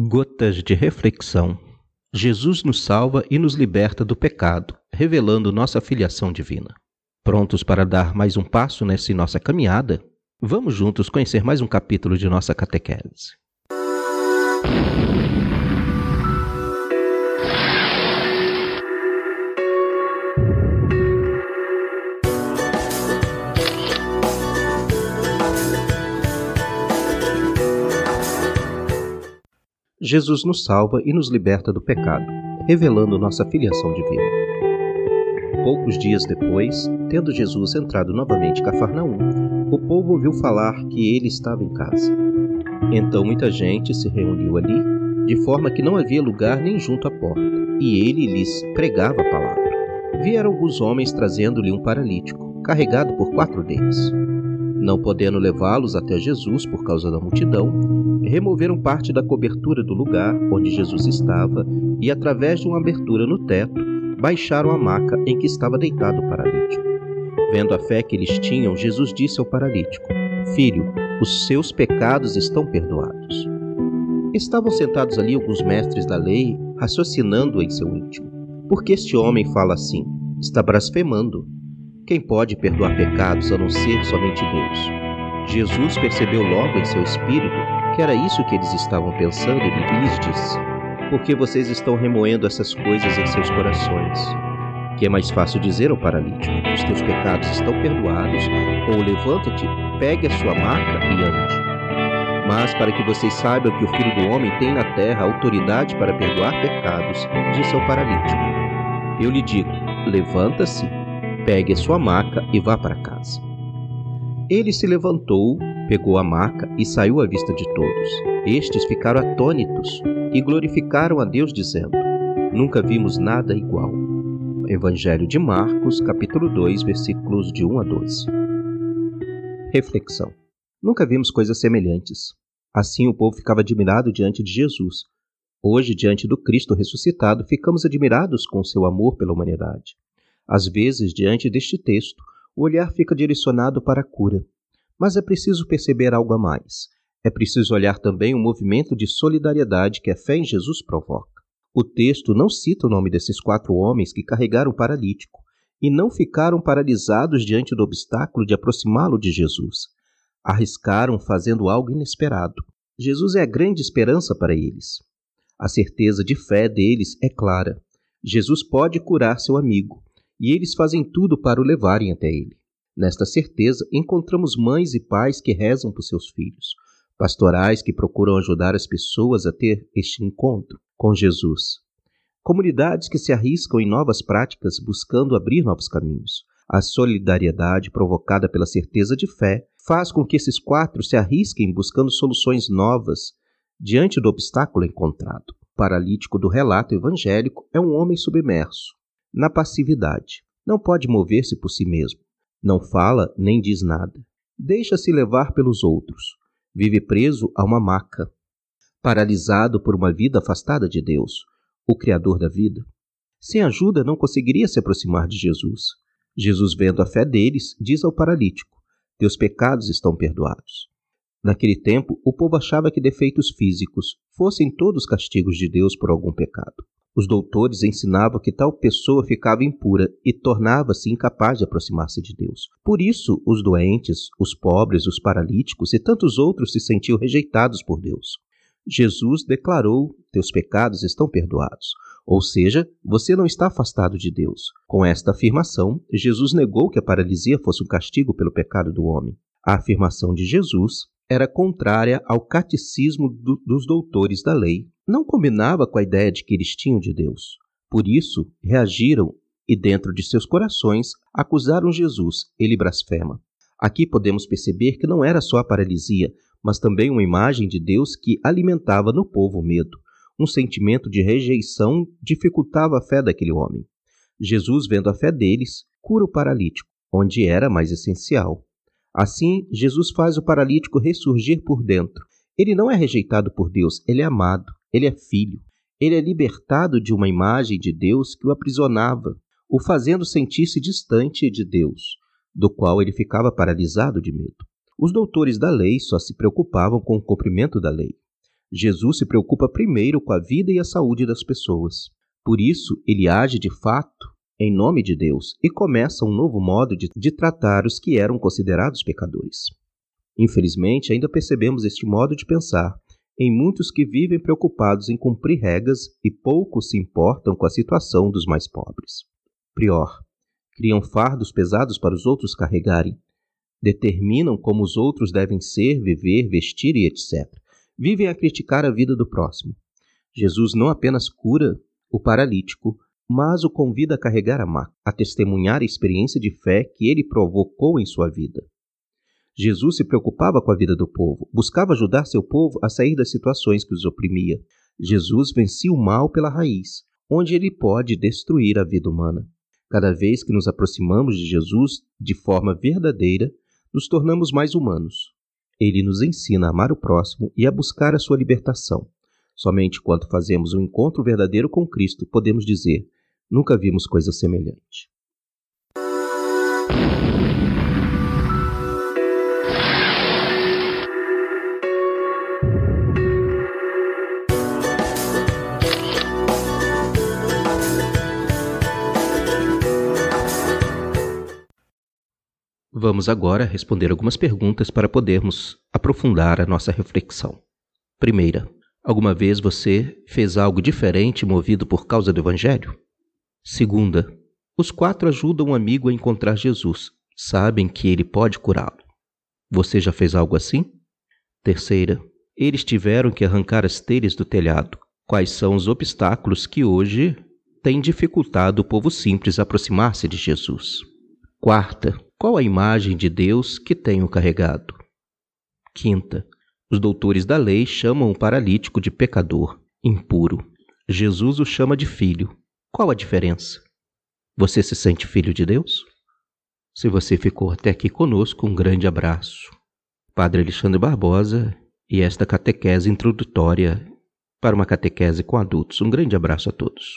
Gotas de reflexão. Jesus nos salva e nos liberta do pecado, revelando nossa filiação divina. Prontos para dar mais um passo nessa nossa caminhada? Vamos juntos conhecer mais um capítulo de nossa catequese. Jesus nos salva e nos liberta do pecado, revelando nossa filiação divina. Poucos dias depois, tendo Jesus entrado novamente em Cafarnaum, o povo ouviu falar que ele estava em casa. Então muita gente se reuniu ali, de forma que não havia lugar nem junto à porta, e ele lhes pregava a palavra. Vieram alguns homens trazendo-lhe um paralítico, carregado por quatro deles. Não podendo levá-los até Jesus por causa da multidão, removeram parte da cobertura do lugar onde Jesus estava e, através de uma abertura no teto, baixaram a maca em que estava deitado o paralítico. Vendo a fé que eles tinham, Jesus disse ao paralítico: Filho, os seus pecados estão perdoados. Estavam sentados ali alguns mestres da lei, raciocinando em seu íntimo. Por que este homem fala assim? Está blasfemando. Quem pode perdoar pecados a não ser somente Deus? Jesus percebeu logo em seu espírito que era isso que eles estavam pensando e lhes disse: Por que vocês estão remoendo essas coisas em seus corações? Que é mais fácil dizer ao paralítico: Os teus pecados estão perdoados, ou levanta-te, pegue a sua maca e ande. Mas para que vocês saibam que o Filho do Homem tem na terra autoridade para perdoar pecados, disse ao paralítico: Eu lhe digo: levanta-se pegue a sua maca e vá para casa. Ele se levantou, pegou a maca e saiu à vista de todos. Estes ficaram atônitos e glorificaram a Deus, dizendo: Nunca vimos nada igual. Evangelho de Marcos, capítulo 2, versículos de 1 a 12. Reflexão. Nunca vimos coisas semelhantes. Assim o povo ficava admirado diante de Jesus. Hoje, diante do Cristo ressuscitado, ficamos admirados com seu amor pela humanidade. Às vezes, diante deste texto, o olhar fica direcionado para a cura. Mas é preciso perceber algo a mais. É preciso olhar também o movimento de solidariedade que a fé em Jesus provoca. O texto não cita o nome desses quatro homens que carregaram o paralítico e não ficaram paralisados diante do obstáculo de aproximá-lo de Jesus. Arriscaram fazendo algo inesperado. Jesus é a grande esperança para eles. A certeza de fé deles é clara. Jesus pode curar seu amigo e eles fazem tudo para o levarem até ele. Nesta certeza, encontramos mães e pais que rezam por seus filhos, pastorais que procuram ajudar as pessoas a ter este encontro com Jesus, comunidades que se arriscam em novas práticas buscando abrir novos caminhos. A solidariedade provocada pela certeza de fé faz com que esses quatro se arrisquem buscando soluções novas diante do obstáculo encontrado. O paralítico do relato evangélico é um homem submerso, na passividade. Não pode mover-se por si mesmo. Não fala nem diz nada. Deixa-se levar pelos outros. Vive preso a uma maca, paralisado por uma vida afastada de Deus, o Criador da vida. Sem ajuda, não conseguiria se aproximar de Jesus. Jesus, vendo a fé deles, diz ao paralítico: Teus pecados estão perdoados. Naquele tempo, o povo achava que defeitos físicos fossem todos castigos de Deus por algum pecado. Os doutores ensinavam que tal pessoa ficava impura e tornava-se incapaz de aproximar-se de Deus. Por isso, os doentes, os pobres, os paralíticos e tantos outros se sentiam rejeitados por Deus. Jesus declarou: Teus pecados estão perdoados. Ou seja, você não está afastado de Deus. Com esta afirmação, Jesus negou que a paralisia fosse um castigo pelo pecado do homem. A afirmação de Jesus era contrária ao catecismo do, dos doutores da lei não combinava com a ideia de que eles tinham de Deus. Por isso, reagiram e, dentro de seus corações, acusaram Jesus, ele blasfema. Aqui podemos perceber que não era só a paralisia, mas também uma imagem de Deus que alimentava no povo o medo. Um sentimento de rejeição dificultava a fé daquele homem. Jesus, vendo a fé deles, cura o paralítico, onde era mais essencial. Assim, Jesus faz o paralítico ressurgir por dentro. Ele não é rejeitado por Deus, ele é amado. Ele é filho. Ele é libertado de uma imagem de Deus que o aprisionava, o fazendo sentir-se distante de Deus, do qual ele ficava paralisado de medo. Os doutores da lei só se preocupavam com o cumprimento da lei. Jesus se preocupa primeiro com a vida e a saúde das pessoas. Por isso, ele age de fato em nome de Deus e começa um novo modo de, de tratar os que eram considerados pecadores. Infelizmente, ainda percebemos este modo de pensar em muitos que vivem preocupados em cumprir regras e poucos se importam com a situação dos mais pobres. Prior, criam fardos pesados para os outros carregarem, determinam como os outros devem ser, viver, vestir e etc. Vivem a criticar a vida do próximo. Jesus não apenas cura o paralítico, mas o convida a carregar a má, a testemunhar a experiência de fé que ele provocou em sua vida. Jesus se preocupava com a vida do povo, buscava ajudar seu povo a sair das situações que os oprimia. Jesus vencia o mal pela raiz, onde ele pode destruir a vida humana. Cada vez que nos aproximamos de Jesus de forma verdadeira, nos tornamos mais humanos. Ele nos ensina a amar o próximo e a buscar a sua libertação. Somente quando fazemos um encontro verdadeiro com Cristo podemos dizer: Nunca vimos coisa semelhante. Vamos agora responder algumas perguntas para podermos aprofundar a nossa reflexão. Primeira, alguma vez você fez algo diferente movido por causa do Evangelho? Segunda, os quatro ajudam um amigo a encontrar Jesus. Sabem que ele pode curá-lo. Você já fez algo assim? Terceira, eles tiveram que arrancar as telhas do telhado. Quais são os obstáculos que hoje têm dificultado o povo simples a aproximar-se de Jesus? Quarta, qual a imagem de Deus que tenho carregado? Quinta, os doutores da lei chamam o paralítico de pecador, impuro. Jesus o chama de filho. Qual a diferença? Você se sente filho de Deus? Se você ficou até aqui conosco, um grande abraço. Padre Alexandre Barbosa e esta catequese introdutória para uma catequese com adultos. Um grande abraço a todos.